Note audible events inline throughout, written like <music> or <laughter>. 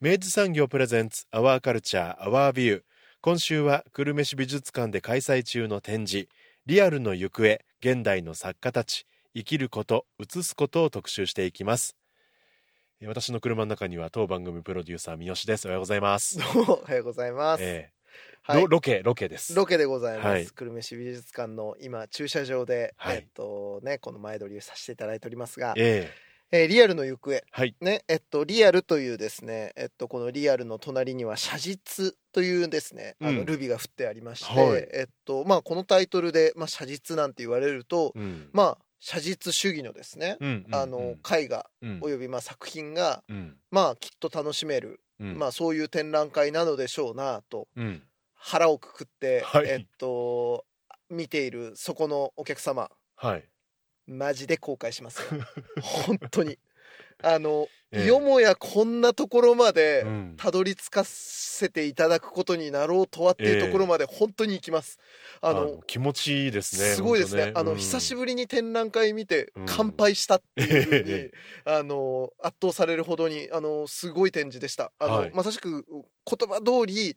明治産業プレゼンツアワーカルチャーアワービュー今週は久留米市美術館で開催中の展示リアルの行方現代の作家たち生きること映すことを特集していきます。私の車の中には当番組プロデューサー三好です。おはようございます。<laughs> おはようございます、えーはい。ロロケロケです。ロケでございます、はい。久留米市美術館の今駐車場で、はい。えっとねこの前撮りをさせていただいておりますが、ええーリアルの行方。はい。ねえっとリアルというですねえっとこのリアルの隣には写実というですねあのうん。ルビが振ってありまして、はい。えっとまあこのタイトルでまあ写実なんて言われると、えうん。まあ写実主義のですね、うんうん。あの絵画うん。およびまあ作品がうん。まあきっと楽しめる、うん。まあそういう展覧会なのでしょうなとうん。腹をくくって、はい。えっと見ているそこのお客様はいマジで後悔しますよ。<laughs> 本当に。あの、ええ。よもやこんなところまでうん。たどり着かせていただくことになろうとはっていうところまで本当に行きます、あの気持ちいいですねすごいですね。あの、久しぶりに展覧会見てうん。乾杯したっていうふうに、え。あの圧倒されるほどにあのすごい展示でした。あの、はい。まさしく言葉通り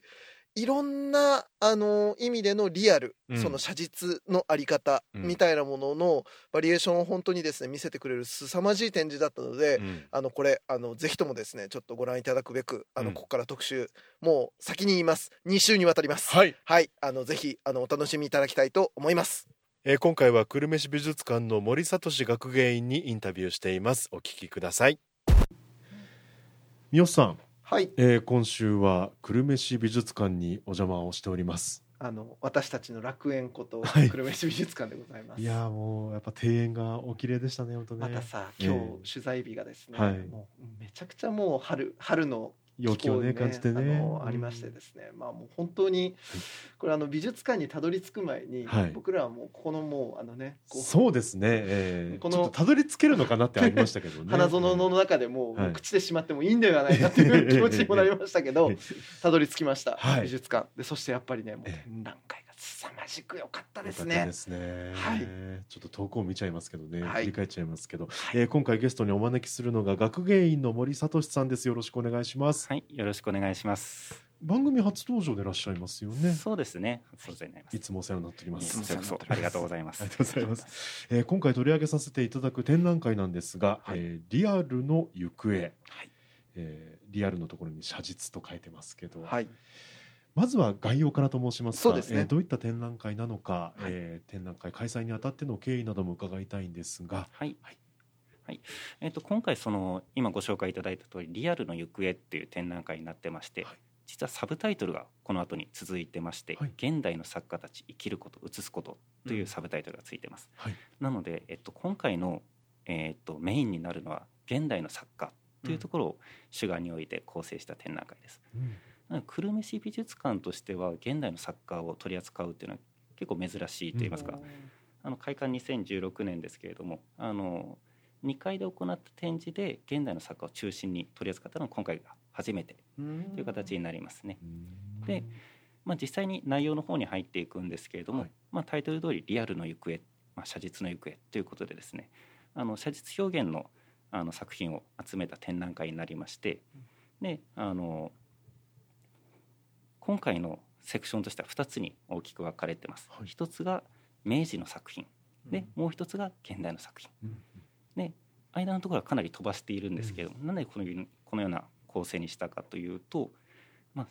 いろんなあの意味でのリアル、うん。その写実のあり方うん。みたいなもののバリエーションを本当にですね見せてくれる凄まじい展示だったので、うん。あのこれあのぜひともですねちょっとご覧いただくべくあの、うん。ここから特集もう先に言います。2週にわたります。はい、はい。あのぜひあのお楽しみいただきたいと思います。えー今回は久留米市美術館の森聡学芸員にインタビューしています。お聞きください。三好さん、はい。えー今週は久留米市美術館にお邪魔をしております。あの私たちの楽園ことはい。久留米市美術館でございます、いやーもうやっぱ庭園がお綺麗でしたね本当ね。またさええ今日取材日がですね、はい。もうめちゃくちゃもう春春の陽気をね気候感じてね。あのありましてですね。まあもう本当にこれあの美術館にたどり着く前に、はい。僕らはもうここのもうあのねそうですね、えー、このたどり着けるのかなってありましたけどね。花園の中でも,、はい。もう口でしまってもいいんではないかという気持ちにもなりましたけど <laughs> え。たどり着きました、はい。美術館。でそしてやっぱりねもうええ。展覧会が凄まじく良かったですよかったねですね。はいちょっと遠くを見ちゃいますけどね、はい振り返っちゃいますけど、はいえー今回ゲストにお招きするのが学芸員の森聡さんです。よろしくお願いします。はい、よろしくお願いします。番組初登場でいらっしゃいますよね。そうですね。そうでございます。いつもお世話になっております。いつもこそありがとうございます。ありがとうございます。<laughs> えー今回取り上げさせていただく展覧会なんですが、はいえーリアルの行方、はいえーリアルのところに写実と書いてますけど、はいまずは概要からと申しますがそうですね。えーどういった展覧会なのか、はい。えー展覧会開催にあたっての経緯なども伺いたいんですが、はい。はい。はい。えっ、と今回その今ご紹介いただいた通りリアルの行方っていう展覧会になってまして、はい。実はサブタイトルがこの後に続いてまして、はい。現代の作家たち生きること映すことというサブタイトルがついてます。はい。なのでえっと今回のえっとメインになるのは現代の作家というところを主眼に置いて構成した展覧会です。うん久留米市美術館としては現代の作家を取り扱うっていうのは結構珍しいと言いますか、あの開館2016年ですけれどもあの2階で行った展示で現代の作家を中心に取り扱ったのは今回が初めてうんという形になりますね。うん。でまあ、実際に内容の方に入っていくんですけれども、はい。まあ、タイトル通りリアルの行方、まあ、写実の行方ということでですねあの写実表現のあの作品を集めた展覧会になりましてであの今回のセクションとしては2つに大きく分かれてます。はい。一つが明治の作品。でもう一つが現代の作品。うんで間のところはかなり飛ばしているんですけど、なんでこのようにこのような構成にしたかというと、まあ、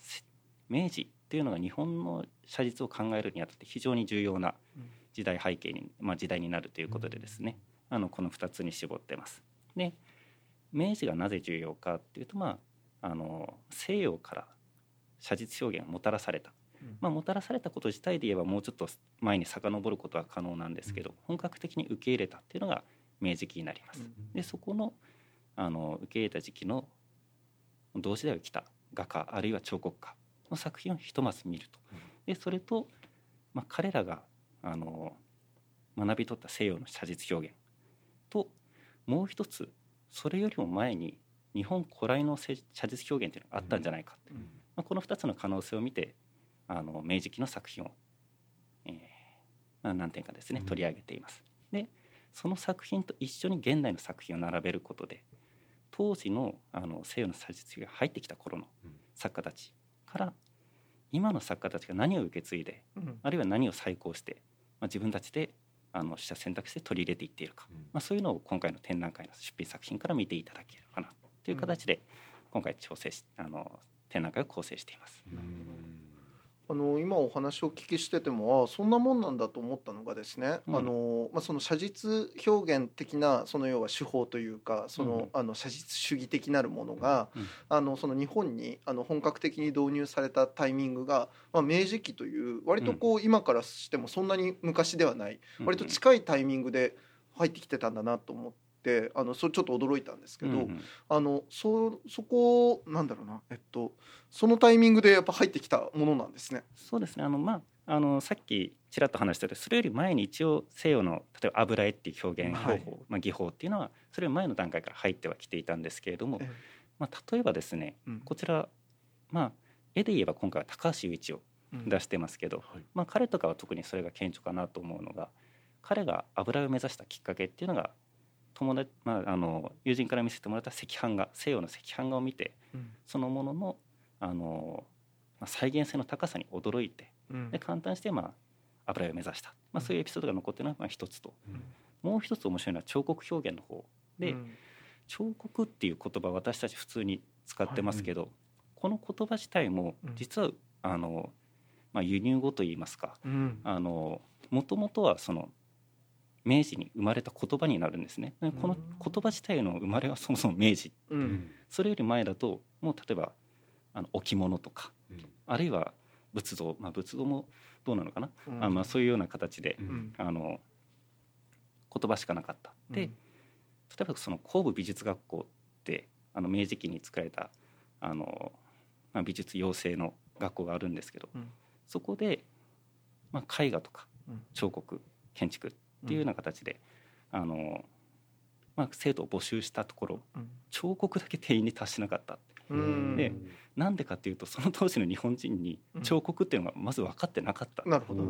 明治っていうのが日本の写実を考えるにあたって非常に重要な時代背景に、まあ、時代になるということでですね、あのこの2つに絞ってます。で明治がなぜ重要かっていうと、まあ、あの西洋から写実表現をもたらされた、まあ、もたらされたこと自体で言えばもうちょっと前に遡ることは可能なんですけど、本格的に受け入れたっていうのが明治期になります。でそこのあの受け入れた時期の同時代を生きた画家あるいは彫刻家の作品をひとまず見ると。でそれと、まあ、彼らがあの学び取った西洋の写実表現ともう一つそれよりも前に日本古来の写実表現というのがあったんじゃないか、うん、まあ、この2つの可能性を見てあの明治期の作品を、えーまあ、何点かですね取り上げています。でその作品と一緒に現代の作品を並べることで当時のあの西洋の写実が入ってきた頃の作家たちから今の作家たちが何を受け継いで、うん、あるいは何を再考して、まあ、自分たちであの取捨選択して取り入れていっているか、うん、まあ、そういうのを今回の展覧会の出品作品から見ていただければなという形で、今回調整しあの展覧会を構成しています。あの今お話をお聞きしててもあそんなもんなんだと思ったのがですね、うん、あのまあ、その写実表現的なその要は手法というかその、うん、あの写実主義的なるものが、うん、あのその日本にあの本格的に導入されたタイミングが、まあ、明治期という割とこう、今からしてもそんなに昔ではない、割と近いタイミングで入ってきてたんだなと思って。ってあのそれちょっと驚いたんですけど、うんうん、あのそそこなんだろうなえっとそのタイミングでやっぱ入ってきたものなんですね。そうですね。あのまああのさっきちらっと話したようにそれより前に一応西洋の例えば油絵っていう表現方法、はい、まあ、技法っていうのはそれより前の段階から入ってはきていたんですけれども、まあ、例えばですね、うん、こちらまあ絵で言えば今回は高橋雄一を出してますけど、うんはい、まあ、彼とかは特にそれが顕著かなと思うのが彼が油絵を目指したきっかけっていうのが友達、まあ、あの友人から見せてもらった赤飯画西洋の赤飯画を見て、うん、そのもののあの、まあ、再現性の高さに驚いて、うん、で簡単して、まあ、油絵を目指した、まあ、そういうエピソードが残っているのが一つと、うん、もう一つ面白いのは彫刻表現の方で、彫刻っていう言葉私たち普通に使ってますけど、はい、この言葉自体も実は、あのまあ、輸入語といいますかもともとはその明治に生まれた言葉になるんですね。この言葉自体の生まれはそもそも明治、うん、それより前だともう例えばあの置物とか、うん、あるいは仏像、まあ、仏像もどうなのかな、うん、あまあ、そういうような形で、あの言葉しかなかった。で例えばその工部美術学校ってあの明治期に作られたあの、まあ、美術養成の学校があるんですけど、そこで、まあ、絵画とか彫刻建築っていうような形で、あのまあ、生徒を募集したところ、彫刻だけ定員に達しなかった。でなんでかっていうとその当時の日本人に彫刻っていうのがまず分かってなかった。なるほど、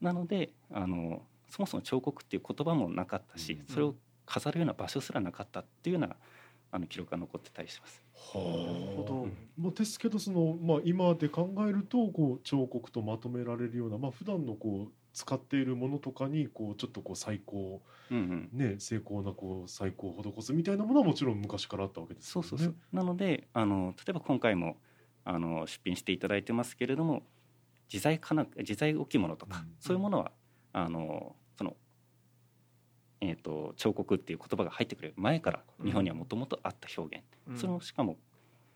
なのであのそもそも彫刻っていう言葉もなかったし、それを飾るような場所すらなかったっていうようなあの記録が残ってたりします。はあ、まあ、ですけどその、まあ、今で考えるとこう彫刻とまとめられるような、まあ普段のこう使っているものとかにこうちょっとこう最高、うんうん、ね精巧なこう最高を施すみたいなものはもちろん昔からあったわけですよね。そうそうそう。なのであの例えば今回もあの出品していただいてますけれども自在かな自在置物とか、うん、そういうものはあのそのえーと、彫刻っていう言葉が入ってくる前から日本にはもともとあった表現、うん、そのしかも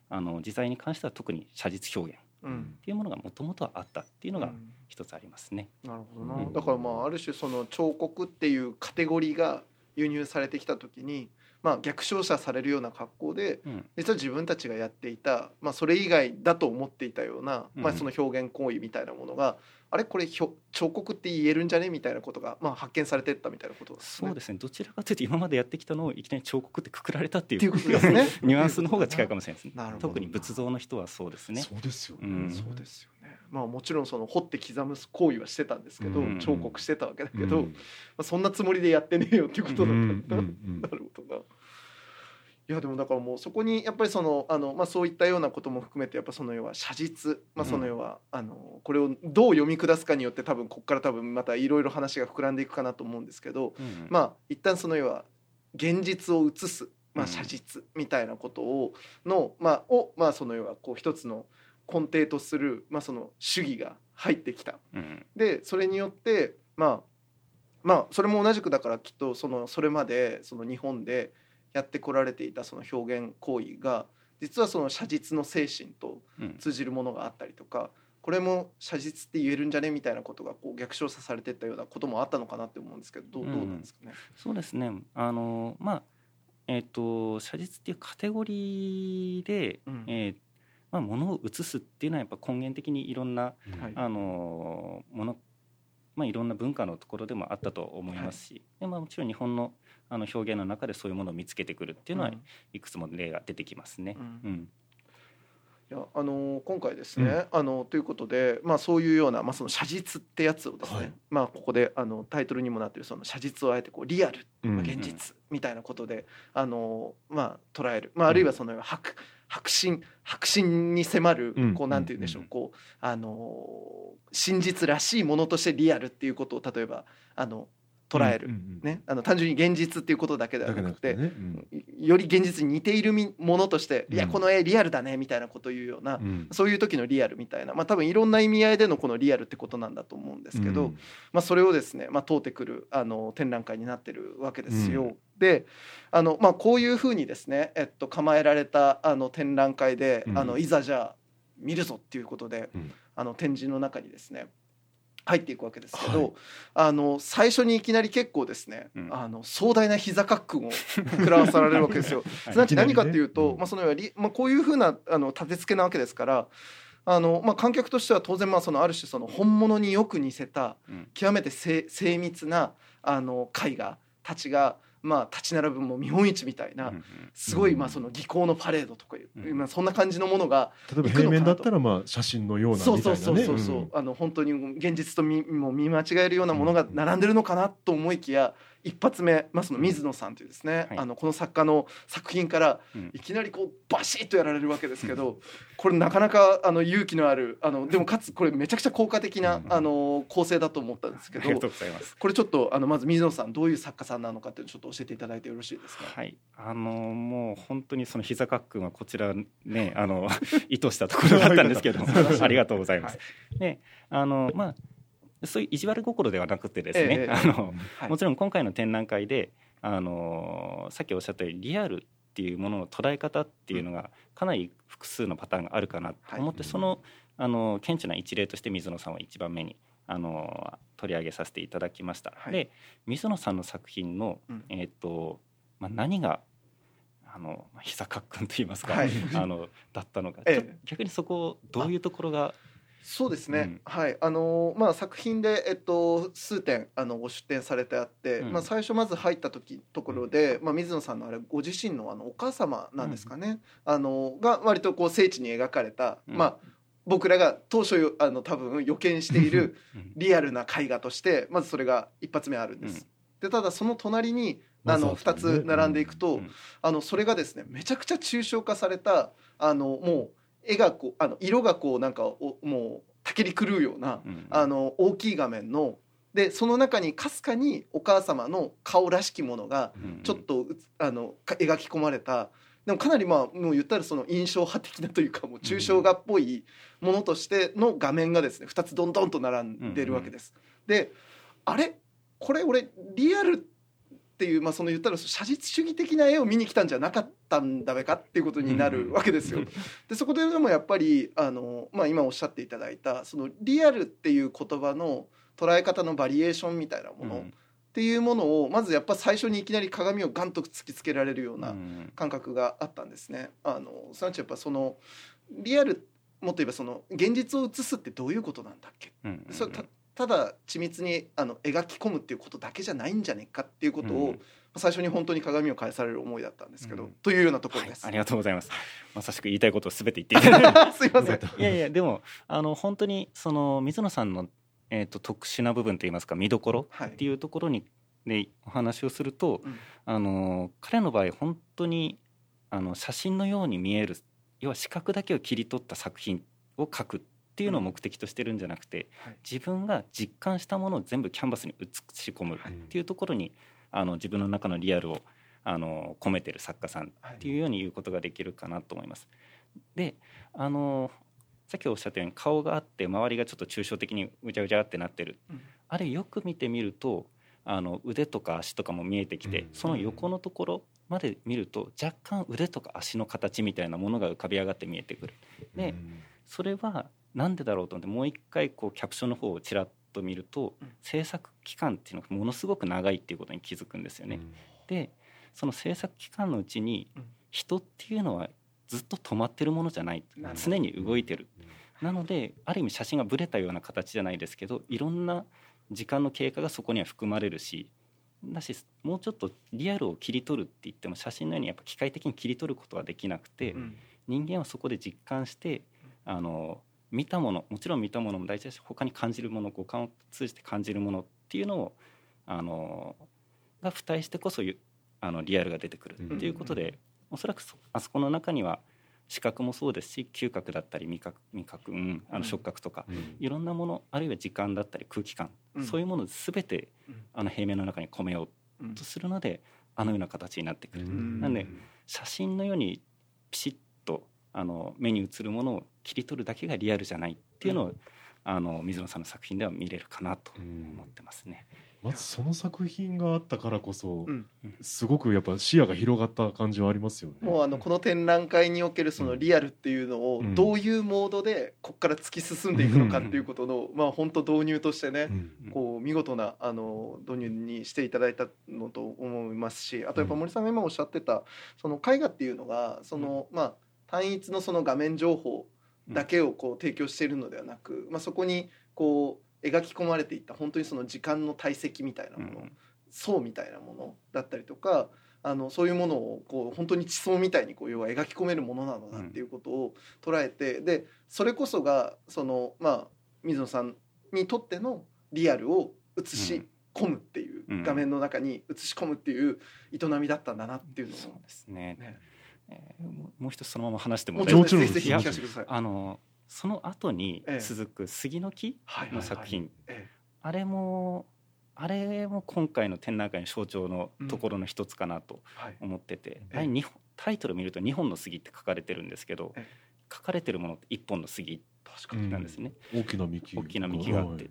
あの自在に関しては特に写実表現っていうものがもともとはあったっていうのが一つありますね。なるほどな、だからまあある種その彫刻っていうカテゴリーが輸入されてきた時にまあ、逆照射されるような格好で、実は自分たちがやっていた、まあ、それ以外だと思っていたような、まあ、その表現行為みたいなものが、あれこれ彫刻って言えるんじゃね？みたいなことが、まあ、発見されてったみたいなこと、ね、そうですね。どちらかというと今までやってきたのをいきなり彫刻ってくくられたっていうことですね。ニュアンスの方が近いかもしれないですね。<laughs> 特に仏像の人はそうですね。そうですよね、うん、そうですよね。まあもちろんその彫って刻む行為はしてたんですけど、うん、彫刻してたわけだけど、うん、まあ、そんなつもりでやってねえよっていうことだったんだ、<laughs> なるほどな。いやでもだからもうそこにやっぱりそのあの、まあ、そういったようなことも含めてやっぱその要は写実、まあ、その要は、あのこれをどう読み下すかによって多分ここから多分またいろいろ話が膨らんでいくかなと思うんですけど、うん、まあ一旦その要は現実を写すまあ、写実みたいなことをの、まあ、を、まあ、その要はこう一つの根底とする、まあ、その主義が入ってきた。でそれによってまあまあそれも同じくだからきっとそのそれまでその日本でやってこられていたその表現行為が実はその写実の精神と通じるものがあったりとか、これも写実って言えるんじゃねみたいなことがこう逆照射されてったようなこともあったのかなって思うんですけどどう,、どうなんですかね？そうですね。あのまあえーと、写実っていうカテゴリーで、うん、えー、まあ、ものを写すっていうのはやっぱ根源的にいろんな、あのものまあ、いろんな文化のところでもあったと思いますし、はい、でまあ、もちろん日本のあの表現の中でそういうものを見つけてくるっていうのはいくつも例が出てきますね。うん、うんいやあの今回ですね、うん、あのということで、まあ、そういうような、まあ、その写実ってやつをですね、はい、まあ、ここであのタイトルにもなってるその写実をあえてこうリアル、まあ、現実みたいなことで、あのまあ、捉える、まあ、あるいはその白白真白真に迫るこうなんて言うんでしょうこうあの真実らしいものとしてリアルっていうことを例えばあの捉える、うんうんうん、ね、あの単純に現実っていうことだけではなくて、ね。うん、より現実に似ているものとして「いやこの絵リアルだね」みたいなことを言うような、うん、そういう時のリアルみたいな、まあ、多分いろんな意味合いでのこのリアルってことなんだと思うんですけど、うん、まあ、それをですね、まあ、通ってくるあの展覧会になってるわけですよ。であの、まあ、こういうふうにですね、えっと、構えられたあの展覧会で、あのいざじゃあ見るぞっていうことで、あの展示の中にですね入っていくわけですけど、はい、あの最初にいきなり結構ですね、うん、あの壮大な膝かっくんを <laughs> 食らわされるわけですよ。すなわち何かっていうと、まあ、そのまあ、こういうふうなあの立て付けなわけですからあの、まあ、観客としては当然まあそのある種その本物によく似せた極めて精密なあの絵画たちがまあ、立ち並ぶも見本市みたいなすごいまあその技巧のパレードとかいう、まあ、そんな感じのものが例えば平面だったらまあ写真のようなみたいな、ね、そうそうそうそう、うん、あの本当に現実と見も見間違えるようなものが並んでるのかなと思いきや一発目、まあ、その水野さんというですね、はい、あのこの作家の作品からいきなりこうバシッとやられるわけですけど、<laughs> これなかなかあの勇気のあるあのでもかつこれめちゃくちゃ効果的な、あの構成だと思ったんですけどこれちょっとあのまず水野さんどういう作家さんなのかっていうのをちょっと教えていただいてよろしいですか？はい。あのもう本当にその膝かっくんはこちらねあの <laughs> 意図したところだったんですけどもありがとうございます。はい、であのまあそういう意地悪心ではなくてですね、えー、あの、はい、もちろん今回の展覧会であのさっきおっしゃったようにリアルっていうものの捉え方っていうのがかなり複数のパターンがあるかなと思って、はい、そのあの顕著な一例として水野さんは一番目にあの取り上げさせていただきました。はい、で水野さんの作品の、うん、えっ、とまあ、何があの膝かっくんと言いますか、はい、あのだったのか、ええ、逆にそこどういうところがそうですね、うん、はい。あのまあ、作品で、えっと、数点あのご出展されてあって、うん、まあ、最初まず入った時ところで、まあ、水野さんのあれご自身のあのお母様なんですかね、うん、あのが割とこう聖地に描かれた、まあ、僕らが当初あの多分予見しているリアルな絵画としてまずそれが一発目あるんです。でただその隣にあの2つ並んでいくと、あのそれがですねめちゃくちゃ抽象化されたあのもう絵がこうあの色がこうなんかおもうたけり狂うような、うん、あの大きい画面のでその中にかすかにお母様の顔らしきものがちょっと、あの描き込まれた。でもかなりまあもう言ったらその印象派的なというかもう抽象画っぽいものとしての画面がですね2つどんどんと並んでるわけです。であれ？これ俺リアルっていう、まあ、その言ったら写実主義的な絵を見に来たんじゃなかったんだべかっていうことになるわけですよ。<laughs> でそこででもやっぱりあの、まあ、今おっしゃっていただいたそのリアルっていう言葉の捉え方のバリエーションみたいなもの、っていうものをまずやっぱ最初にいきなり鏡をガンと突きつけられるような感覚があったんですね。あのすなわちやっぱそのリアルもっと言えばその現実を映すってどういうことなんだっけ、それただ緻密にあの描き込むっていうことだけじゃないんじゃねえかっていうことを、うん、最初に本当に鏡を返される思いだったんですけど、うん、というようなところです、はい、ありがとうございます。まさしく言いたいことをすべて言っていただいて。<laughs> すいません。いやいやでもあの本当にその水野さんの、えーと、特殊な部分といいますか見どころっていうところに、はい、でお話をすると、うん、あの彼の場合本当にあの写真のように見える。要は視覚だけを切り取った作品を描くっていうのを目的としてるんじゃなくて、はい、自分が実感したものを全部キャンバスに映し込むっていうところに、あの自分の中のリアルをあの込めてる作家さんっていうように言うことができるかなと思います。であのさっきおっしゃったように顔があって周りがちょっと抽象的にうちゃうちゃってなってる、うん、あれよく見てみるとあの腕とか足とかも見えてきて、うん、その横のところまで見ると若干腕とか足の形みたいなものが浮かび上がって見えてくる。でそれは何でだろうと思ってもう一回こうキャプションの方をちらっと見ると、制作期間っていうのがものすごく長いっていうことに気づくんですよね。でその制作期間のうちに人っていうのはずっと止まってるものじゃない。常に動いてる。なのである意味写真がぶれたような形じゃないですけどいろんな時間の経過がそこには含まれるしだしもうちょっとリアルを切り取るって言っても写真のようにやっぱ機械的に切り取ることはできなくて、うん、人間はそこで実感してあの見たものもちろん見たものも大事だし他に感じるもの五感を通じて感じるものっていうのをあのが付帯してこそあのリアルが出てくるっていうことで、うん、おそらくあそこの中には視覚もそうですし嗅覚だったり味覚味覚、うん、あの触覚とか、うん、いろんなものあるいは時間だったり空気感、うん、そういうもの全てあの平面の中に込めようとするので、あのような形になってくる。なんで写真のようにピシッとあの目に映るものを切り取るだけがリアルじゃないっていうのを、あの水野さんの作品では見れるかなと思ってますね。まずその作品があったからこそ、うん、すごくやっぱ視野が広がった感じはありますよね。もうあのこの展覧会におけるそのリアルっていうのをどういうモードでここから突き進んでいくのかっていうことの、まあ本当導入としてね、こう見事なあの導入にしていただいたのと思いますしあとやっぱ森さんが今おっしゃってたその絵画っていうのがその、まあ単一のその画面情報だけをこう提供しているのではなく、まあ、そこにこう描き込まれていった本当にその時間の体積みたいなもの、うん、層みたいなものだったりとかあのそういうものをこう本当に地層みたいにこう要は描き込めるものなのだっていうことを捉えて、うん、でそれこそがそのまあ水野さんにとってのリアルを映し込むっていう、うん、画面の中に映し込むっていう営みだったんだなっていうのを、そうですね。ね、えー、もう一つそのまま話してももちろんぜひぜひ聞か。あのその後に続く杉の木の作品、あれもあれも今回の展覧会の象徴のところの一つかなと思ってて、うんはい、タイトル見ると2本の杉って書かれてるんですけど、書かれてるものって1本の杉なんですね。大きな幹大きな幹があって、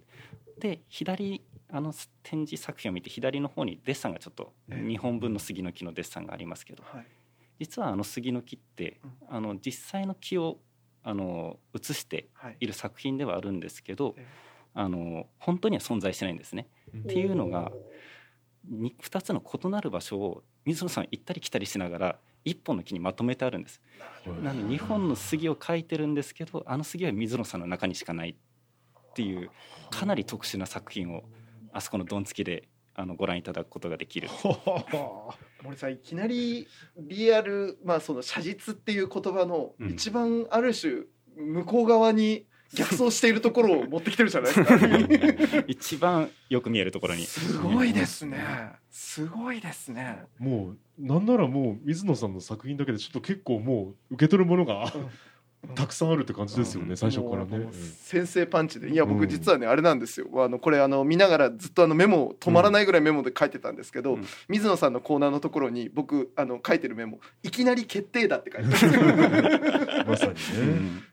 で左あの展示作品を見て左の方にデッサンがちょっと2本分の杉の木のデッサンがありますけど、実はあの杉の木って、あの実際の木をあの映してい。る作品ではあるんですけど、はい、あの本当には存在してないんですね。っていうのが2つの異なる場所を水野さん行ったり来たりしながら一本の木にまとめてあるんです。なので2本の杉を描いてるんですけどあの杉は水野さんの中にしかないっていうかなり特殊な作品をあそこのドン付きであのご覧いただくことができる。<laughs> 森さんいきなりリアル、まあ、その写実っていう言葉の一番ある種向こう側に逆走しているところを持ってきてるじゃないですか。一番よく見えるところに。すごいですね。すごいですね。もうなんならもう水野さんの作品だけでちょっと結構もう受け取るものが、たくさんあるって感じですよね、最初からね。先制パンチで。いや僕実はね、あれなんですよ。あのこれあの見ながらずっとあのメモ止まらないぐらいメモで書いてたんですけど、水野さんのコーナーのところに僕あの書いてるメモ。いきなり決定だって書いてある。<laughs> まさにね、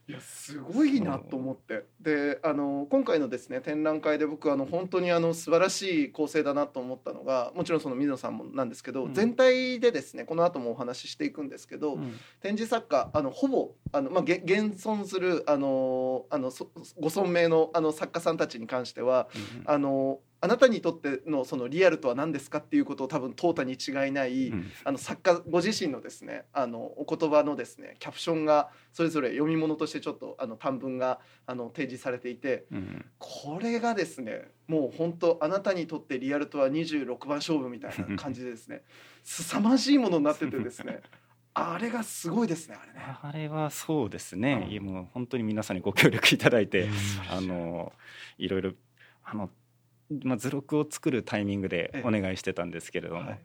いやすごいなと思って。であの今回のですね展覧会で僕あの本当にあの素晴らしい構成だなと思ったのがもちろんその水野さんもなんですけど、全体でですねこの後もお話ししていくんですけど、展示作家あのほぼあの、まあ、げ現存するあのあのご存命のあの作家さんたちに関しては、うん、あのあなたにとってのそのリアルとは何ですかっていうことを多分淘汰に違いない、うん、あの作家ご自身のですねあのお言葉のですねキャプションがそれぞれ読み物としてちょっとあの短文があの提示されていて、うん、これがですねもう本当あなたにとってリアルとは26番勝負みたいな感じでですね <laughs> 凄まじいものになっててですねあれがすごいですねあれね。あれはそうですね、うん、もう本当に皆さんにご協力いただいて、あのいろいろあの、まあ、図録を作るタイミングでお願いしてたんですけれども、はい、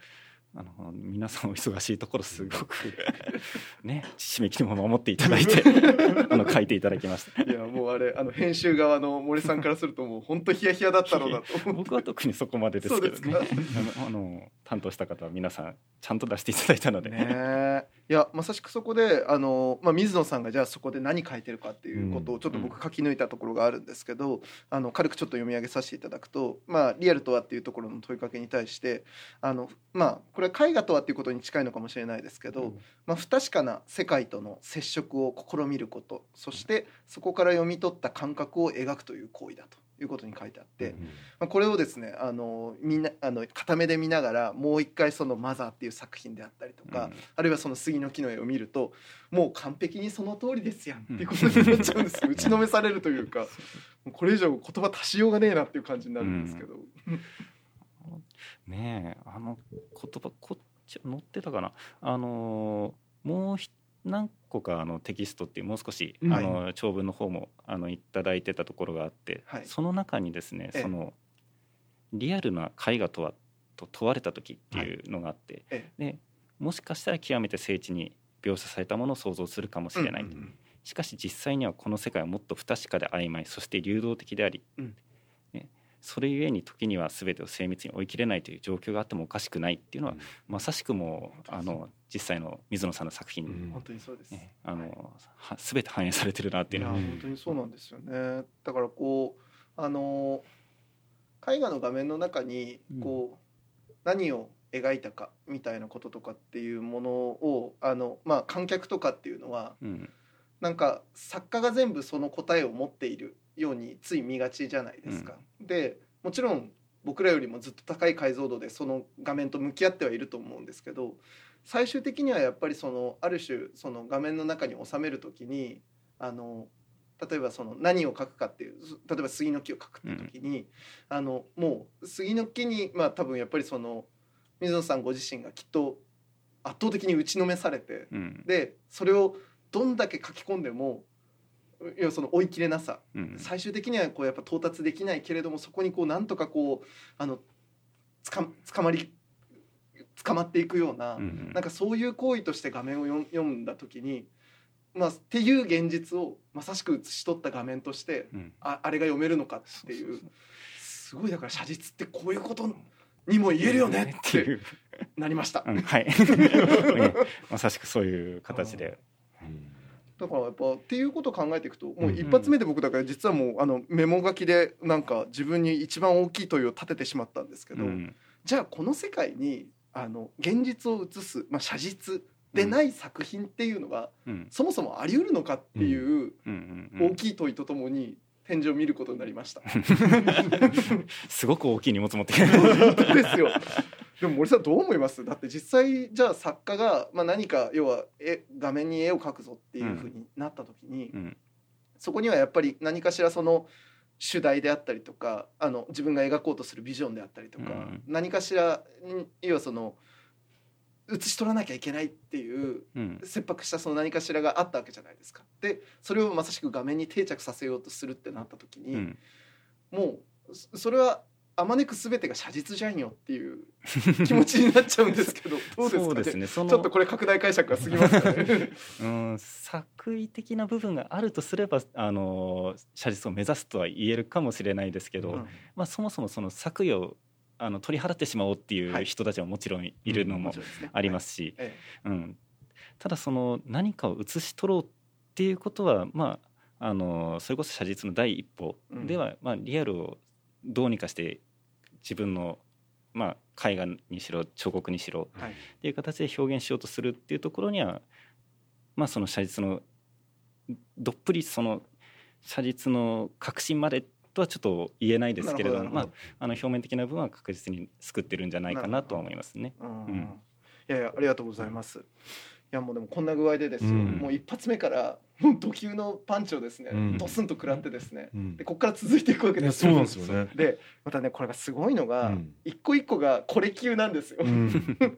あの皆さんお忙しいところすごく <laughs> ね締め切りも守っていただいて <laughs> あの書いていただきました。いやもうあれあの編集側の森さんからするともう本当ヒヤヒヤだったろうなと <laughs> 僕は特にそこまでですけどね。あの担当した方は皆さんちゃんと出していただいたので。ねいやまさしくそこであの、まあ、水野さんがじゃあそこで何書いてるかっていうことをちょっと僕書き抜いたところがあるんですけど、うん、あの軽くちょっと読み上げさせていただくと、まあ、リアルとはっていうところの問いかけに対してあのまあこれは絵画とはっていうことに近いのかもしれないですけど、うん、まあ、不確かな世界との接触を試みることそしてそこから読み取った感覚を描くという行為だということに書いてあって、うん、まあ、これをですねあのみんなあの片目で見ながらもう一回その「マザー」っていう作品であったりとか、うん、あるいはその杉の木の絵を見るともう完璧にその通りですやんっていうことになっちゃうんです <laughs> 打ちのめされるというかこれ以上言葉足しようがねえなっていう感じになるんですけど。ねえあの言葉こっち載ってたかな？あのもう何個かあのテキストっていうもう少し、はい、あの長文の方もあのいただいてたところがあって、はい、その中にですねそのリアルな絵画とはと問われた時っていうのがあって、はい、でもしかしたら極めて精緻に描写されたものを想像するかもしれない、うんうん、しかし実際にはこの世界はもっと不確かで曖昧そして流動的であり、うん、ね、それゆえに時には全てを精密に追い切れないという状況があってもおかしくないっていうのは、うん、まさしくもあの実際の水野さんの作品。に、うん、本当にそうです、ね、あのは全て反映されてるなっていうのは。本当にそうなんですよね。だからこうあの絵画の画面の中にこう、何を描いたかみたいなこととかっていうものをあの、まあ、観客とかっていうのは、うん、なんか作家が全部その答えを持っているようについ見がちじゃないですか。うん、でもちろん僕らよりもずっと高い解像度でその画面と向き合ってはいると思うんですけど最終的にはやっぱりそのある種その画面の中に収める時にあの例えばその何を書くかっていう例えば杉の木を書くって時に、うん、あのもう杉の木にまあ多分やっぱりその水野さんご自身がきっと圧倒的に打ちのめされて、うん、でそれをどんだけ書き込んでも要はその追い切れなさ、うん、最終的にはこうやっぱ到達できないけれどもそこにこうなんとかこうあのつか捕まり捕まっていくような、うん、なんかそういう行為として画面を読んだ時に、まあ、っていう現実をまさしく写し取った画面として、うん、ああれが読めるのかっていう。すごいだから写実ってこういうことにも言えるよねってなりました。はい、<laughs> まさしくそういう形で。だからやっぱっていうことを考えていくともう一発目で僕だから実はもうあのメモ書きでなんか自分に一番大きい問いを立ててしまったんですけど、うん、じゃあこの世界にあの現実を映す、まあ、写実でない作品っていうのが、うん、そもそもあり得るのかっていう大きい問いとともに展示を見ることになりました。<laughs> すごく大きい荷物持って本当ですよ。でも森さんどう思います？だって実際じゃあ作家が、まあ、何か要は絵画面に絵を描くぞっていうふうになった時に、うん、そこにはやっぱり何かしらその主題であったりとかあの自分が描こうとするビジョンであったりとか、うん、何かしら要はその写し取らなきゃいけないっていう、切迫したその何かしらがあったわけじゃないですか。でそれをまさしく画面に定着させようとするってなった時に、うん、もうそれはあまねく全てが写実じゃんよっていう気持ちになっちゃうんですけど <laughs> どうですか？ねですね。ちょっとこれ拡大解釈が過ぎますかね？<laughs> うん作為的な部分があるとすればあの写実を目指すとは言えるかもしれないですけど、うん、まあ、そもそもその作為をあの取り払ってしまおうっていう人たちはもちろんいるのもありますし、うん、ただその何かを写し取ろうっていうことはまああのそれこそ写実の第一歩では、うん、まあ、リアルをどうにかして自分の、まあ、絵画にしろ彫刻にしろ、はい、っていう形で表現しようとするっていうところには、まあ、その写実のどっぷりその写実の革新までとはちょっと言えないですけれどもまあ、あの表面的な部分は確実に救ってるんじゃないかなとは思いますね。うん、いやいやありがとうございます。いやもうでもこんな具合でですよ、うん、もう一発目から土球のパンチをですね、うん。ドスンと食らってですね、うん。でここから続いていくわけです。よそうなんですよね。でまたねこれがすごいのが、うん。一個一個がこれ級なんですよ、うん。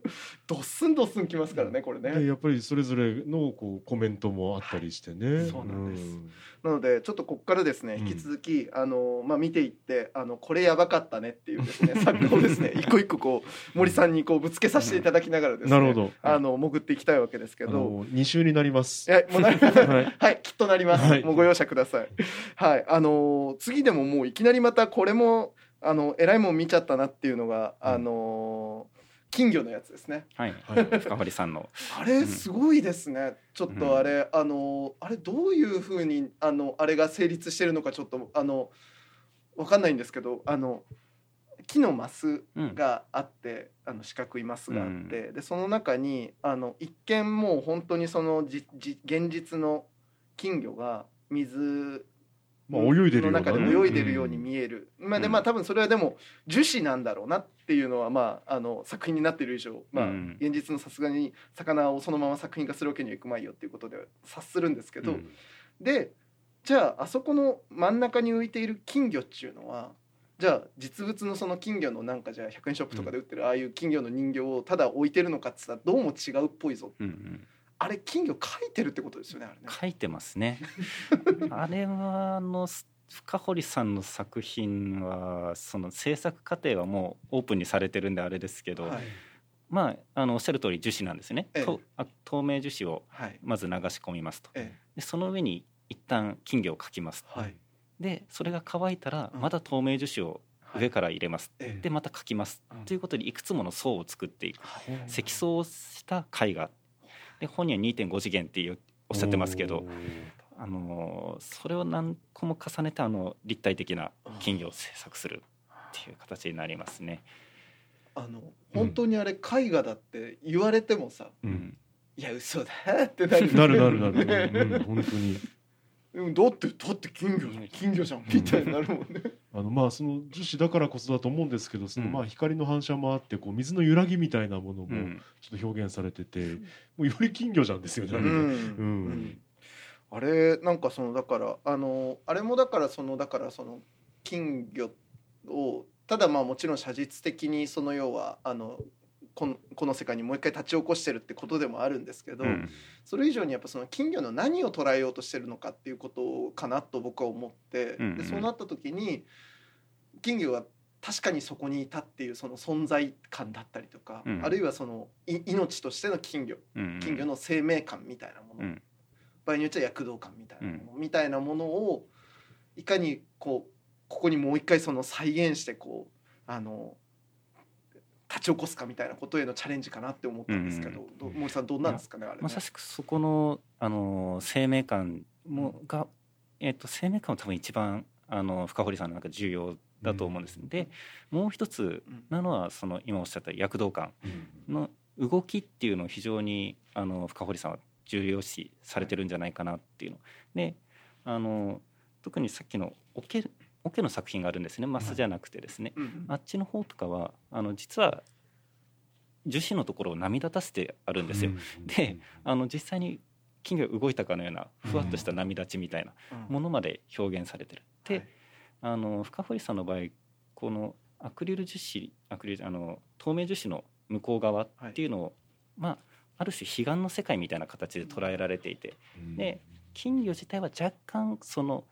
<laughs> ドッスンドッスンきますからねこれね、でやっぱりそれぞれのこうコメントもあったりしてね。そうなんです。ん。なのでちょっとここからですねうん。引き続き、あのまあ、見ていってあのこれやばかったねっていうですね <laughs> 作品をですね一個一個こう森さんにこうぶつけさせていただきながらですね、なるほど。あの潜っていきたいわけですけど。二週になります。いやもうなります。<laughs> はいはい、きっとなります。はい。もうご容赦ください。はい、あのー次でももういきなりまたこれもあのえらいもん見ちゃったなっていうのが、うん。あのー金魚のやつですね。はい、はい。深堀さんの。あれすごいですね。ちょっとあれ、あのーあれどういうふうにあのあれが成立してるのかちょっとあのわかんないんですけど、あの木のマスうん。があって、あの四角いマスがあって、でその中にあの一見もう本当にそのじじ現実の金魚が水まあ泳いでるようなね。の中で泳いでるように見える、まあでうんまあ多分それはでも樹脂なんだろうなっていうのはまああの作品になってる以上まあうん。現実のさすがに魚をそのまま作品化するわけにはいくまいよっていうことでは察するんですけど、うん。でじゃああそこの真ん中に浮いている金魚っていうのはじゃあ実物のその金魚のなんかじゃあ100円ショップとかで売ってるああいう金魚の人形をただ置いてるのかっつったらどうも違うっぽいぞ。うんうんあれ金魚描いてるってことですよねあれね。書いてますね。<laughs> あれはあの深堀さんの作品はその制作過程はもうオープンにされてるんであれですけど、はい。まああのおっしゃる通り樹脂なんですね、ええ。とあ透明樹脂をはい。まず流し込みますと。ええ。でその上に一旦金魚を描きますはい。でそれが乾いたらうん。また透明樹脂を上から入れます、ええ。でまた描きます、うん。ということでいくつもの層を作っていく。はい。積層した絵画で本人は2.5次元っていうおっしゃってますけどあのそれを何個も重ねてあの立体的な金魚を制作するっていう形になりますね。あの本当にあれ絵画だって言われてもさ、ううん。んいや嘘だってなる。<laughs> なるなるなる、ねうん、本当にうんだってだって金魚金魚じゃんみたいになるもんね。あのまあその樹脂だからこそだと思うんですけどそのうん。まあ光の反射もあってこう水の揺らぎみたいなものもうん。ちょっと表現されてて、もうより金魚じゃんですよね、あれねうん。うん。あれなんかそのだからあのあれもだからそのだからその金魚をただまあもちろん写実的にその要はあのこのこの世界にもう一回立ち起こしてるってことでもあるんですけど、うん。それ以上にやっぱその金魚の何を捉えようとしてるのかっていうことかなと僕は思って、うんうんでそうなった時に金魚は確かにそこにいたっていうその存在感だったりとか、うん。あるいはそのい命としての金魚うん金魚の生命感みたいなもの、うん。場合によっちゃ躍動感みたいなもの、みたいなものをいかにこうここにもう一回その再現してこうあの立ち起こすかみたいなことへのチャレンジかなって思ったんですけど、うんど森さんどうなんですかねあれね。まさしくそこのあの生命感もが、えっと生命感は多分一番あの深堀さんの中で重要だと思うんです、でもう一つなのはその今おっしゃった躍動感の動きっていうのを非常にあの深堀さんは重要視されてるんじゃないかなっていうの。であの特にさっきの桶桶の作品があるんですね。マスじゃなくてですね、うんあっちの方とかはあの実は樹脂のところを波立たせてあるんですよ。であの実際に金魚が動いたかのようなふわっとした波立ちみたいなものまで表現されてる。で、はい。あの深堀さんの場合このアクリル樹脂アクリルあの透明樹脂の向こう側っていうのを、まあある種彼岸の世界みたいな形で捉えられていて。で金魚自体は若干その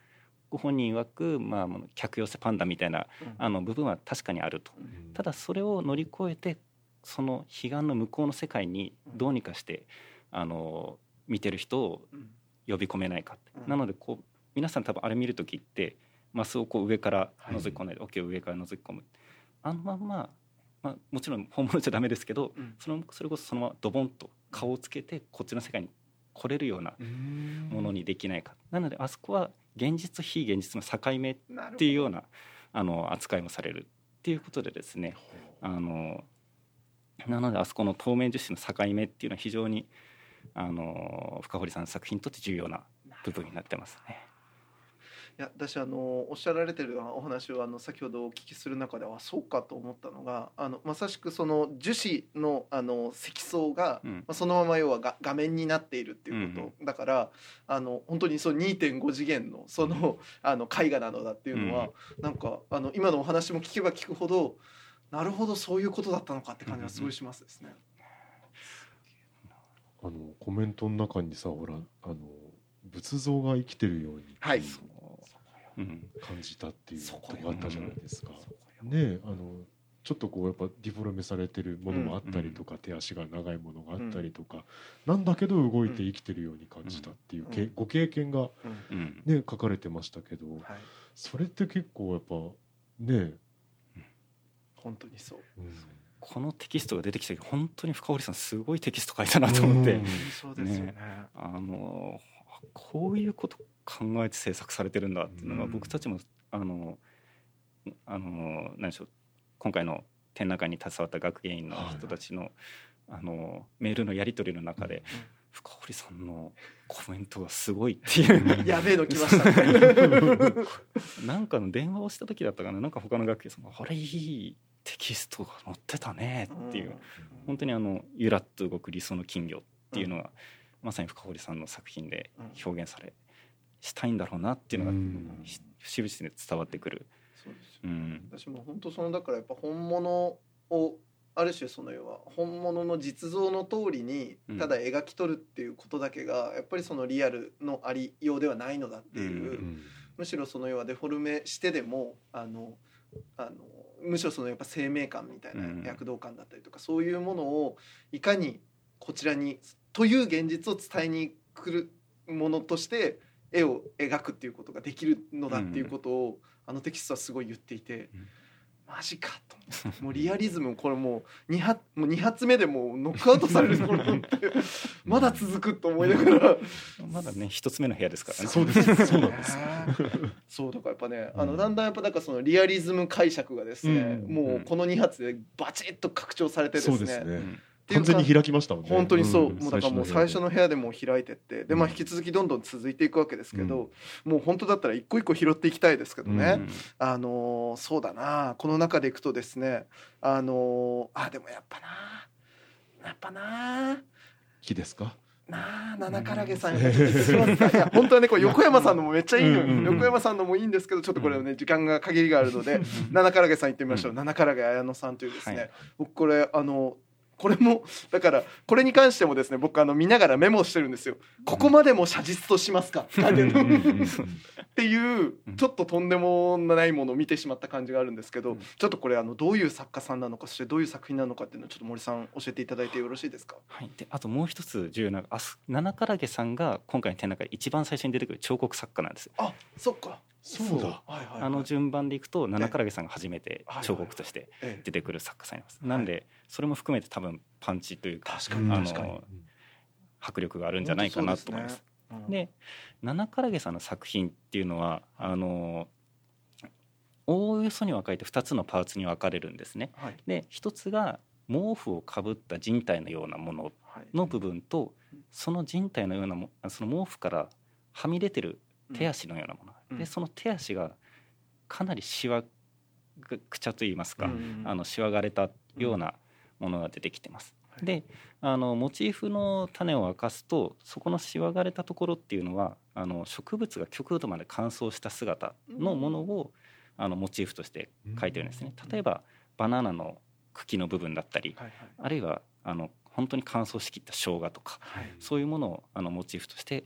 ご本人曰く、まあ、客寄せパンダみたいなあの部分は確かにあると。ただそれを乗り越えてその彼岸の向こうの世界にどうにかしてあの見てる人をうん。呼び込めないかって、うん。なのでこう皆さん多分あれ見る時ってマスをこう上から覗き込んで、桶を上から覗き込む。あのまんま、まあ、もちろん本物じゃダメですけどうん。そのそれこそそのままドボンと顔をつけてこっちの世界に来れるようなものにできないか、なのであそこは現実非現実の境目っていうようなあの扱いもされるっていうことでですねあのなのであそこの透明樹脂の境目っていうのは非常にあの深堀さんの作品にとって重要な部分になってますね。や私あのおっしゃられてるお話をあの先ほどお聞きする中ではそうかと思ったのがあのまさしくその樹脂のあの積層が、うん、まあ、そのまま要はが画面になっているっていうこと、うん、だからあの本当にそう2.5次元のそのあの絵画なのだっていうのは、うん、なんかあの今のお話も聞けば聞くほどなるほどそういうことだったのかって感じがすごいしますですね。あのコメントの中にさほらあの仏像が生きてるように、はい、感じたっていうとこがあったじゃないですか。ねあのちょっとこうやっぱディフォルメされてるものもあったりとか、手足が長いものがあったりとか、なんだけど動いて生きてるように感じたっていうけ、ご経験が、ね書かれてましたけど、それって結構やっぱね本当にそう、このテキストが出てきた時本当に深堀さんすごいテキスト書いたなと思って、そうですよね。あのこういうこと考えて制作されてるんだっていうのが僕たちもあのあの何でしょう今回の展覧会に携わった学芸員の人たちの,、あのメールのやり取りの中で、深堀さんのコメントがすごいっていう。<laughs> やべえの来ましたね。<laughs> なんかの電話をした時だったかな。なんか他の学芸さんが「あれいいテキストが載ってたね」っていう、本当にあの「ゆらっと動く理想の金魚」っていうのが、まさに深堀さんの作品で表現され、したいんだろうなっていうのが節々で伝わってくる。そうですうん、私も本当そのだからやっぱ本物をある種その要は本物の実像の通りにただ描き取るっていうことだけがやっぱりそのリアルのありようではないのだっていう、うん、むしろその要はデフォルメしてでもあのあのむしろそのやっぱ生命感みたいな躍動感だったりとか、そういうものをいかにこちらにという現実を伝えに来るものとして絵を描くっていうことができるのだっていうことを、あのテキストはすごい言っていて、マジかともうリアリズムこれもう 2, 発もう2発目でもうノックアウトされるところってまだ続くと思いながら。まだね一つ目の部屋ですからね。そうです。<laughs> そうなんです。<laughs> そうだからやっぱねあのだんだんやっぱなんかそのリアリズム解釈がですね、うん、もうこの2発でバチッと拡張されてですね、そうですね完全に開きましたもんね。本当にそう、うん、もうだからもう最初の部屋でも開いてってでまあ引き続きどんどん続いていくわけですけど、うん、もう本当だったら一個一個拾っていきたいですけどね、うん、あのー、そうだな。この中でいくとですねあのー、あでもやっぱな。やっぱな。木ですか？なあ七からげさんい。や <laughs> 本当はねこれ横山さんのもめっちゃいいの横山さんのもいいんですけどちょっとこれね時間が限りがあるので七からげさん行ってみましょう。七からげ綾乃さんというですね、はい、僕これあのこれもだからこれに関してもですね僕あの見ながらメモしてるんですよ。ここまでも写実としますか？っていうちょっととん。でもないものを見てしまった感じがあるん。ですけど、ちょっとこれあのどういう作家さん。なのかそしてどういう作品なのかっていうのをちょっと森さん。教えていただいてよろしいですか。はい、であともう一つ重要なあ七からげさん。が今回の展覧会一番最初に出てくる彫刻作家なん。です。あそっかそうだ。あの順番でいくと七からげさんが初めて彫刻として出てくる作家さんいます。なんでそれも含めて多分パンチというかあの迫力があるんじゃないかなと思います。で七からげさんの作品っていうのはあのおおよそに分かれて2つのパーツに分かれるんですね。はい、で1つが毛布をかぶった人体のようなものの部分と、はい、その人体のようなもその毛布からはみ出てる手足のようなもの、うん、でその手足がかなりしわくちゃといいますか、うん、あのしわがれたようなものが出てきてます。であのモチーフの種を明かすとそこのしわがれたところっていうのはあの植物が極度まで乾燥した姿のものを、あのモチーフとして描いてるんですね。例えばバナナの茎の部分だったり、はいはい、あるいはあの本当に乾燥しきった生姜とか、はい、そういうものをあのモチーフとして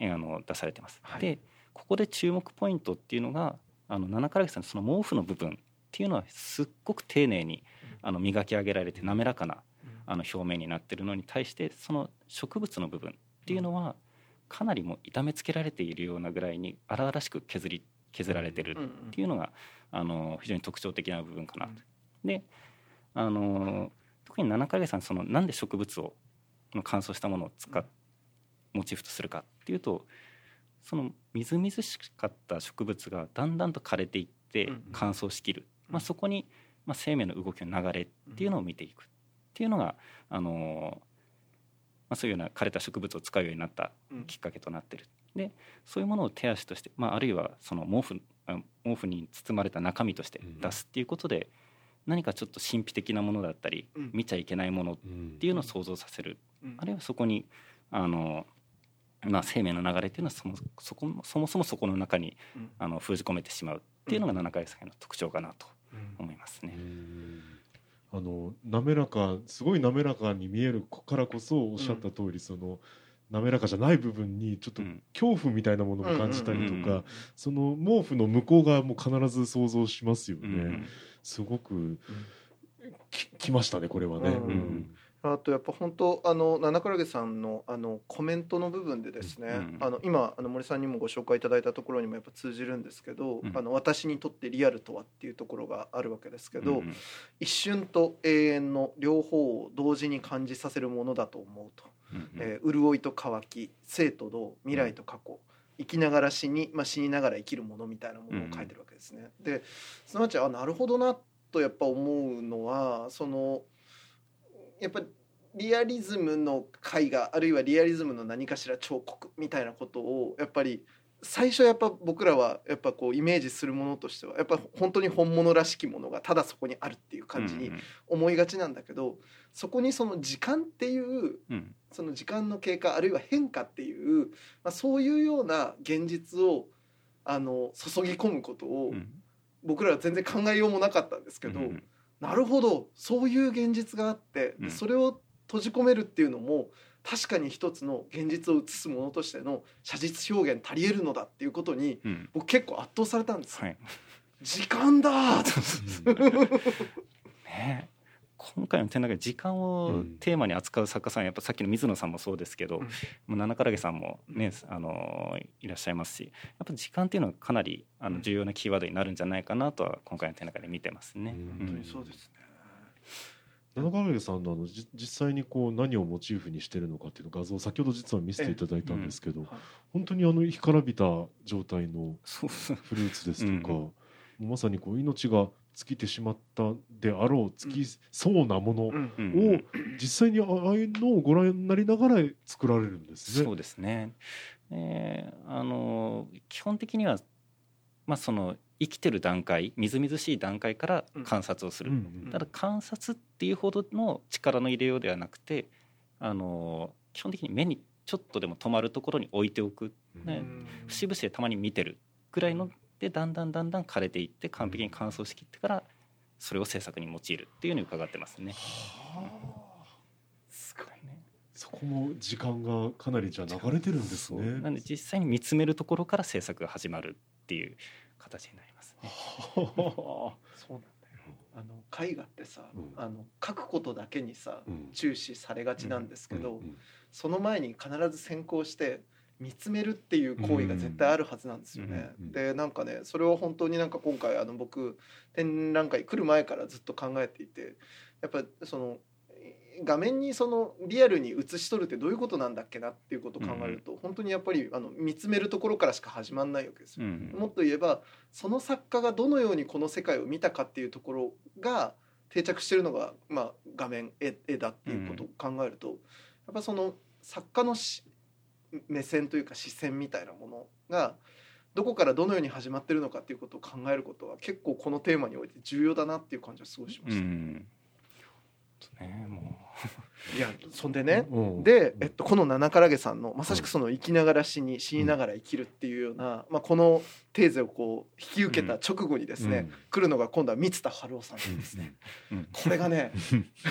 あの出されてます。はい、でここで注目ポイントっていうのがあの七からげさんのその毛布の部分っていうのはすっごく丁寧にあの磨き上げられて滑らかなあの表面になってるのに対してその植物の部分っていうのはかなりもう痛めつけられているようなぐらいに荒々しく削り削られてるっていうのがあの非常に特徴的な部分かなと。であの特に七影さんそのなんで植物を乾燥したものを使っモチーフとするかっていうとそのみずみずしかった植物がだんだんと枯れていって乾燥しきる、まあ、そこにまあ、生命の動きの流れっていうのを見ていくっていうのが、あのまあ、そういうような枯れた植物を使うようになったきっかけとなってる。っでそういうものを手足として、まあ、あるいはその毛布毛布に包まれた中身として出すっていうことで、何かちょっと神秘的なものだったり、見ちゃいけないものっていうのを想像させる、あるいはそこにあの、まあ、生命の流れっていうのはそもそこそもそもそこの中に、あの封じ込めてしまうっていうのが七回作の特徴かなと思いますね。あの滑らかすごい滑らかに見えるからこそおっしゃった通り、その滑らかじゃない部分にちょっと恐怖みたいなものを感じたりとか、その毛布の向こう側も必ず想像しますよね。すごく、ききましたねこれはね。うんあとやっぱ本当あの七倉さんのあのコメントの部分でですね、うん、あの今あの森さんにもご紹介いただいたところにもやっぱ通じるんですけど、うん、あの私にとってリアルとはっていうところがあるわけですけど、うん、一瞬と永遠の両方を同時に感じさせるものだと思うと、うん、えー、潤いと乾き生と動未来と過去、生きながら死に、まあ、死にながら生きるものみたいなものを書いてるわけですね。ですなわちあなるほどなとやっぱ思うのはそのやっぱリアリズムの絵画あるいはリアリズムの何かしら彫刻みたいなことをやっぱり最初やっぱ僕らはやっぱこうイメージするものとしてはやっぱ本当に本物らしきものがただそこにあるっていう感じに思いがちなんだけど、そこにその時間っていう、その時間の経過あるいは変化っていう、まあ、そういうような現実をあの注ぎ込むことを僕らは全然考えようもなかったんですけど、なるほど。そういう現実があって、それを閉じ込めるっていうのも確かに一つの現実を映すものとしての写実表現足りえるのだっていうことに、うん、僕結構圧倒されたんです、はい、時間だ <laughs> ね今回の展覧会時間をテーマに扱う作家さん、やっぱさっきの水野さんもそうですけど、うん、七唐毛さんもね、あのいらっしゃいますしやっぱ時間っていうのはかなりあの重要なキーワードになるんじゃないかなとは今回の展覧会で見てますね。本当にそうですね。七影さんのあのじ実際にこう何をモチーフにしてるのかっていうの画像先ほど実は見せていただいたんですけど、うん。はい、本当にあの干からびた状態のフルーツですとか、うん、まさにこう命が尽きてしまったであろう尽きそうなものを実際にああいうのをご覧になりながら作られるんですね。そうですね、えー、あの基本的にはまあその生きてる段階みずみずしい段階から観察をする、うんうん、ただ観察っていうほどの力の入れようではなくてあの基本的に目にちょっとでも止まるところに置いておく、ね、節々でたまに見てるぐらいのでだんだんだんだん枯れていって完璧に乾燥しきってからそれを制作に用いるっていうのに伺ってますね。はあ、すごいねそこも時間がかなりじゃ流れてるんですね。なんで実際に見つめるところから制作が始まるっていう形になりますね。そうなんだよ。あの絵画ってさ、うん、あの描くことだけにさ、うん、注視されがちなんですけど、うん、その前に必ず先行して見つめるっていう行為が絶対あるはずなんですよね。でなんかねそれを本当になんか今回あの僕展覧会来る前からずっと考えていてやっぱその画面にそのリアルに映し取るってどういうことなんだっけなっていうことを考えると、うん、本当にやっぱりあの見つめるところからしか始まんないわけですよ、うん、もっと言えばその作家がどのようにこの世界を見たかっていうところが定着してるのが、まあ、画面絵絵だっていうことを考えると、やっぱその作家の目線というか視線みたいなものがどこからどのように始まってるのかっていうことを考えることは結構このテーマにおいて重要だなっていう感じはすごいしました。うんねもう。いやそんでね、うん、で、えっと、この七からげさんのまさしくその生きながら死に死にながら生きるっていうような、まあ、このテーゼをこう引き受けた直後にですね、うん、来るのが今度は三田春夫さんですね、うん、これがね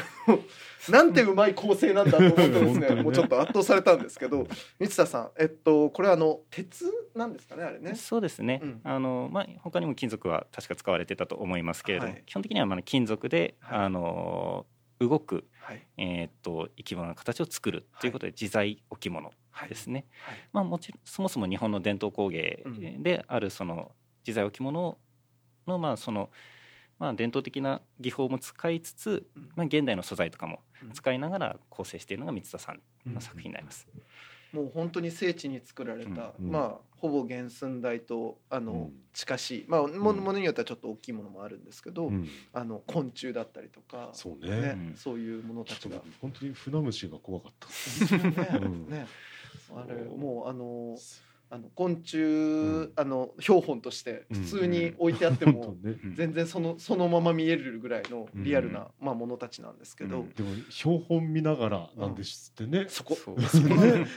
<laughs> なんてうまい構成なんだと思ってですね。もうちょっと圧倒されたんですけど三田さんえっとこれあの鉄なんですかねあれね？そうですね、あのまあ他にも金属は確か使われてたと思いますけれども、はい、基本的にはまあ金属で、はい、あの動く、はい、えー、っと生き物の形を作るということで、自在置物ですね。はい、まあ、もちろんそもそも日本の伝統工芸であるその自在置物のまあそのまあ伝統的な技法も使いつつ、まあ、現代の素材とかも使いながら構成しているのが三田さんの作品になります。うんもう本当に聖地に作られた、うん、まあほぼ原寸大とあの、近しい、まあものによってはちょっと大きいものもあるんですけど、あの昆虫だったりとかそうね、ね、そういうものたちが。本当に船虫が怖かった。ね。ね。あれもうあのあの昆虫、あの標本として普通に置いてあっても、全然そのそのまま見えるぐらいのリアルな、まあ、ものたちなんですけど、でも標本見ながらなんですってね、そこ。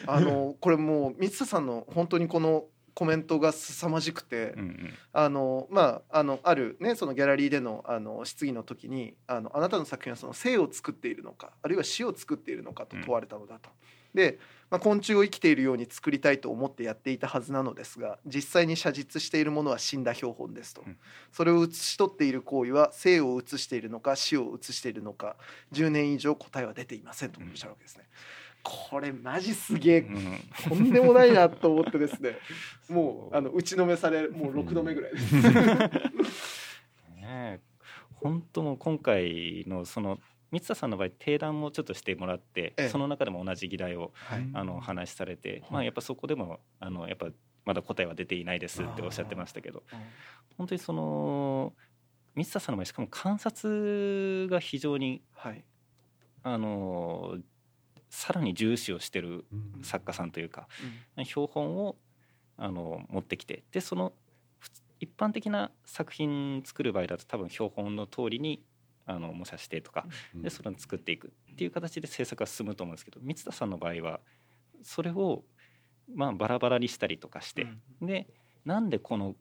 あのこれもう三田さんの本当にこのコメントが凄まじくて、うんうん、あのまああのあるねそのギャラリーでのあの質疑の時にあのあなたの作品はその生を作っているのかあるいは死を作っているのかと問われたのだと。うん、で、まあ、昆虫を生きているように作りたいと思ってやっていたはずなのですが実際に写実しているものは死んだ標本ですと、うん、それを写し取っている行為は生を写しているのか死を写しているのか10年以上答えは出ていませんとおっしゃるわけですね。うんこれマジすげえ、うん、とんでもないなと思ってですね。<laughs> もうあの打ちのめされもう6度目ぐらいです。<laughs> ね本当も今回のその三田さんの場合提談もちょっとしてもらって、ええ、その中でも同じ議題を、はい、あの話されて、まあ、やっぱそこでもあのやっぱまだ答えは出ていないですっておっしゃってましたけど本当にその三田さんの場合しかも観察が非常に、はい、あのさらに重視をしてる作家さんというか、うん、標本をあの持ってきてでその一般的な作品作る場合だと多分標本の通りにあの模写してとかでそれを作っていくっていう形で制作が進むと思うんですけど三田さんの場合はそれをまあバラバラにしたりとかして、うん、でなんでこの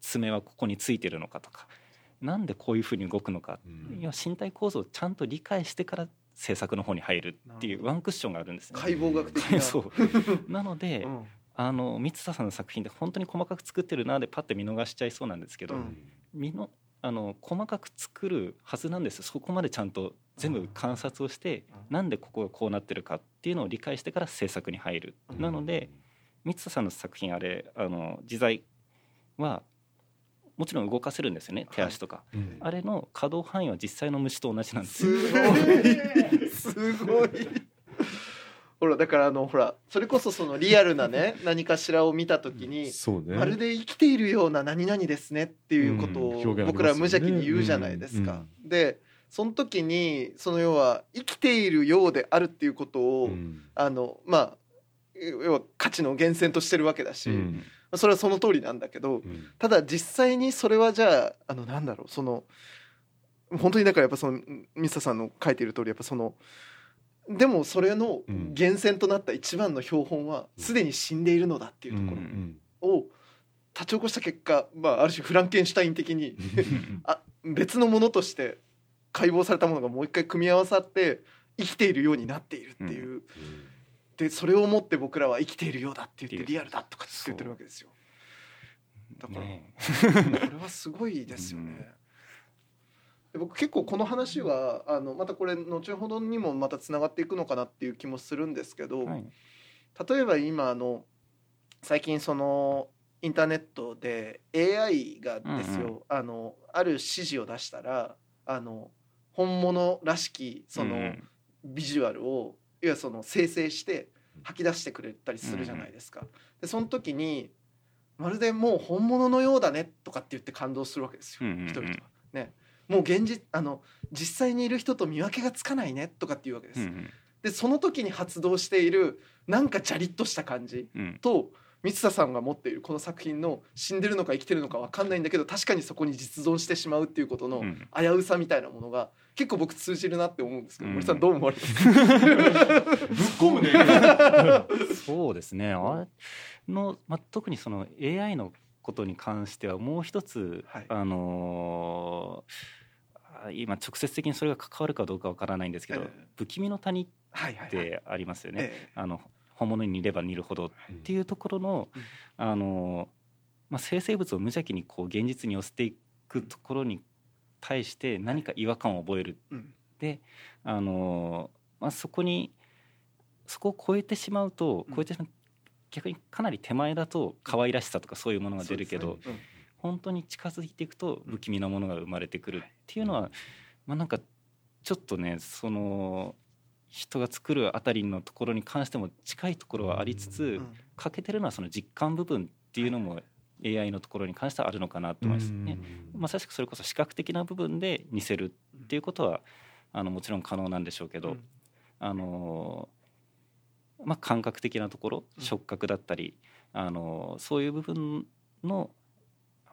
爪はここについてるのかとかなんでこういうふうに動くのか、うん、身体構造をちゃんと理解してから制作の方に入るっていうワンクッションがあるんですね。解剖学的な。<laughs> そう。なので、うん、あの三田さんの作品って本当に細かく作ってるなでパッて見逃しちゃいそうなんですけど、うん、見のあの細かく作るはずなんです。そこまでちゃんと全部観察をして、うん、なんでここがこうなってるかっていうのを理解してから制作に入る、うん、なので三田さんの作品あれあの自在はもちろん動かせるんですよね。手足とか、はいうん、あれの可動範囲は実際の虫と同じなんですすごい。<laughs> すごいほらだからあのほらそれこそそのリアルなね <laughs> 何かしらを見た時に、ね、まるで生きているような何々ですねっていうことを僕ら無邪気に言うじゃないですか。うん、でその時にその要は生きているようであるっていうことを、あのまあ要は価値の源泉としてるわけだし、それはその通りなんだけど、うん、ただ実際にそれはじゃああのなんだろうその本当にだからやっぱそのミサさんの書いている通りやっぱそのでもそれの源泉となった一番の標本はすでに死んでいるのだっていうところを立ち起こした結果、まあ、ある種フランケンシュタイン的に <laughs> あ別のものとして解剖されたものがもう一回組み合わさって生きているようになっているっていう。うん。でそれをもって僕らは生きているようだって言ってリアルだとかって言ってるわけですよ。だから、ね、<laughs> これはすごいですよね、うん、僕結構この話はあのまたこれ後ほどにもまたつながっていくのかなっていう気もするんですけど、はい、例えば今あの最近そのインターネットで AI がですよ、うんうん、あのある指示を出したらあの本物らしきそのビジュアルをいわゆるその生成して吐き出してくれたりするじゃないですか。でその時にまるでもう本物のようだねとかって言って感動するわけですよ、人々は。ね、もう現実あの実際にいる人と見分けがつかないねとかっていうわけです。でその時に発動しているなんかジャリッとした感じと、三田さんが持っているこの作品の死んでるのか生きてるのか分かんないんだけど確かにそこに実存してしまうっていうことの危うさみたいなものが結構僕通じるなって思うんですけど、森さんどう思われます？かぶっ込むね。<laughs> そうですね。あれの、まあ、特にその AI のことに関してはもう一つ、はい、あのー、今直接的にそれが関わるかどうかわからないんですけど、えー、不気味の谷ってありますよね。はいはいはい、あの本物に似れば似るほどっていうところの、あのまあ、生成物を無邪気にこう現実に寄せていくところに対して何か違和感を覚える、であの、まあ、そこにそこを超えてしまうと超えてしまう、逆にかなり手前だと可愛らしさとかそういうものが出るけど、本当に近づいていくと不気味なものが生まれてくるっていうのは、まあ、なんかちょっとねその人が作るあたりのところに関しても近いところはありつつ、欠けてるのはその実感部分っていうのも AI のところに関してはあるのかなと思いますね。まさしくそれこそ視覚的な部分で似せるっていうことはあのもちろん可能なんでしょうけど、あのまあ、感覚的なところ触覚だったり、あのそういう部分の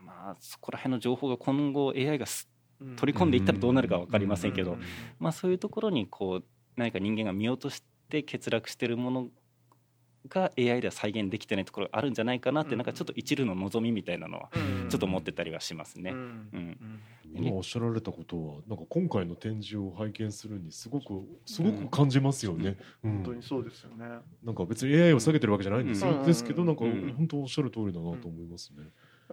まあそこら辺の情報が今後 AI が取り込んでいったらどうなるか分かりませんけど、まあ、そういうところにこう何か人間が見落として欠落してるものが AI では再現できてないところがあるんじゃないかなって、なんかちょっと一縷の望みみたいなのはちょっと思ってたりはしますね。うん。今おっしゃられたことはなんか今回の展示を拝見するにすごくすごく感じますよね。本当にそうですよね。なんか別に AI を下げてるわけじゃないんですよ。ですけどなんか本当おっしゃる通りだなと思いますね。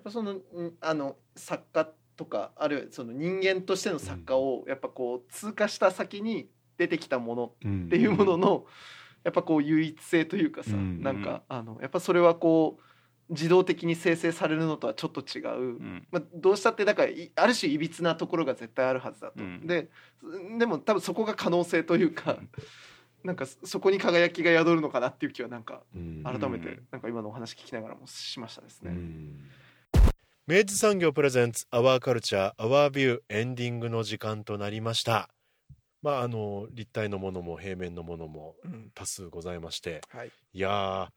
ぱそのあの作家とかあるいはその人間としての作家をやっぱこう通過した先に出てきたものっていうもののやっぱこう唯一性というかさ、なんかあのやっぱそれはこう自動的に生成されるのとはちょっと違う、うん、まあ、どうしたってだからある種いびつなところが絶対あるはずだと、うん、ででも多分そこが可能性というか、うん、なんかそこに輝きが宿るのかなっていう気はなんか改めてなんか今のお話聞きながらもしましたですね。明治産業プレゼンツアワーカルチャーアワービューエンディングの時間となりました。まああの立体のものも平面のものも多数ございまして、はい、いやー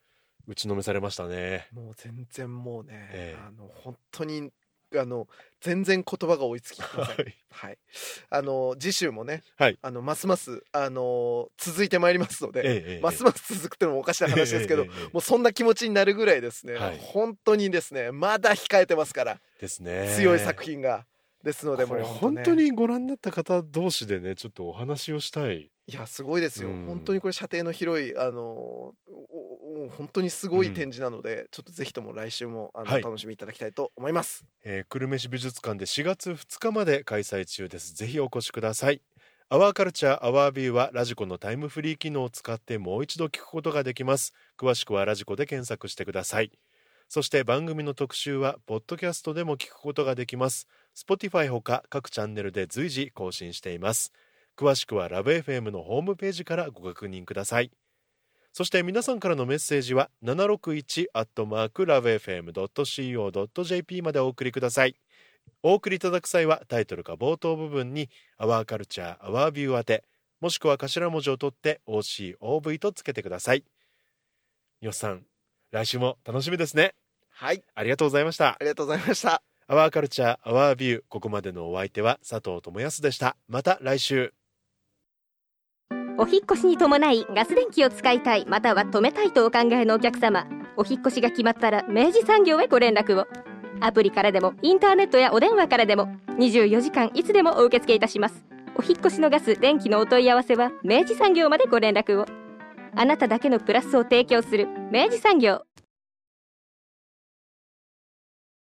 打ちのめされましたね。もう全然もうね、えー、あの本当にあの全然言葉が追いつきません。はい、はい、あの次週もね、はい、あのますますあの続いてまいりますので、ええ、ますます続くってのもおかしな話ですけど、え、もうそんな気持ちになるぐらいですね、はい、本当にですねまだ控えてますからですね強い作品が。ですのでもう、本当にご覧になった方同士でねちょっとお話をしたい。いやすごいですよ、うん、本当にこれ射程の広いあの本当にすごい展示なので、うん、ちょっとぜひとも来週もあの、はい、楽しみいただきたいと思います、えー、久留米市美術館で4月2日まで開催中です。ぜひお越しください。アワーカルチャーアワービューはラジコのタイムフリー機能を使ってもう一度聞くことができます。詳しくはラジコで検索してください。そして番組の特集はポッドキャストでも聞くことができます。Spotify ほか各チャンネルで随時更新しています。詳しくはラブ f m のホームページからご確認くださいそして皆さんからのメッセージは761アットマークラブ FM.co.jp までお送りください。お送りいただく際はタイトルか冒頭部分に「アワーカルチャーアワービュー」宛てもしくは頭文字を取って OCOV とつけてください。よっさん来週も楽しみですね。はい。ありがとうございました。ありがとうございました。アワーカルチャーアワービューここまでのお相手は佐藤智康でした。また来週お引越しに伴いガス電気を使いたいまたは止めたいとお考えのお客様。お引越しが決まったら明治産業へご連絡を。アプリからでもインターネットやお電話からでも24時間いつでもお受け付けいたします。お引越しのガス電気のお問い合わせは明治産業までご連絡を。あなただけのプラスを提供する明治産業。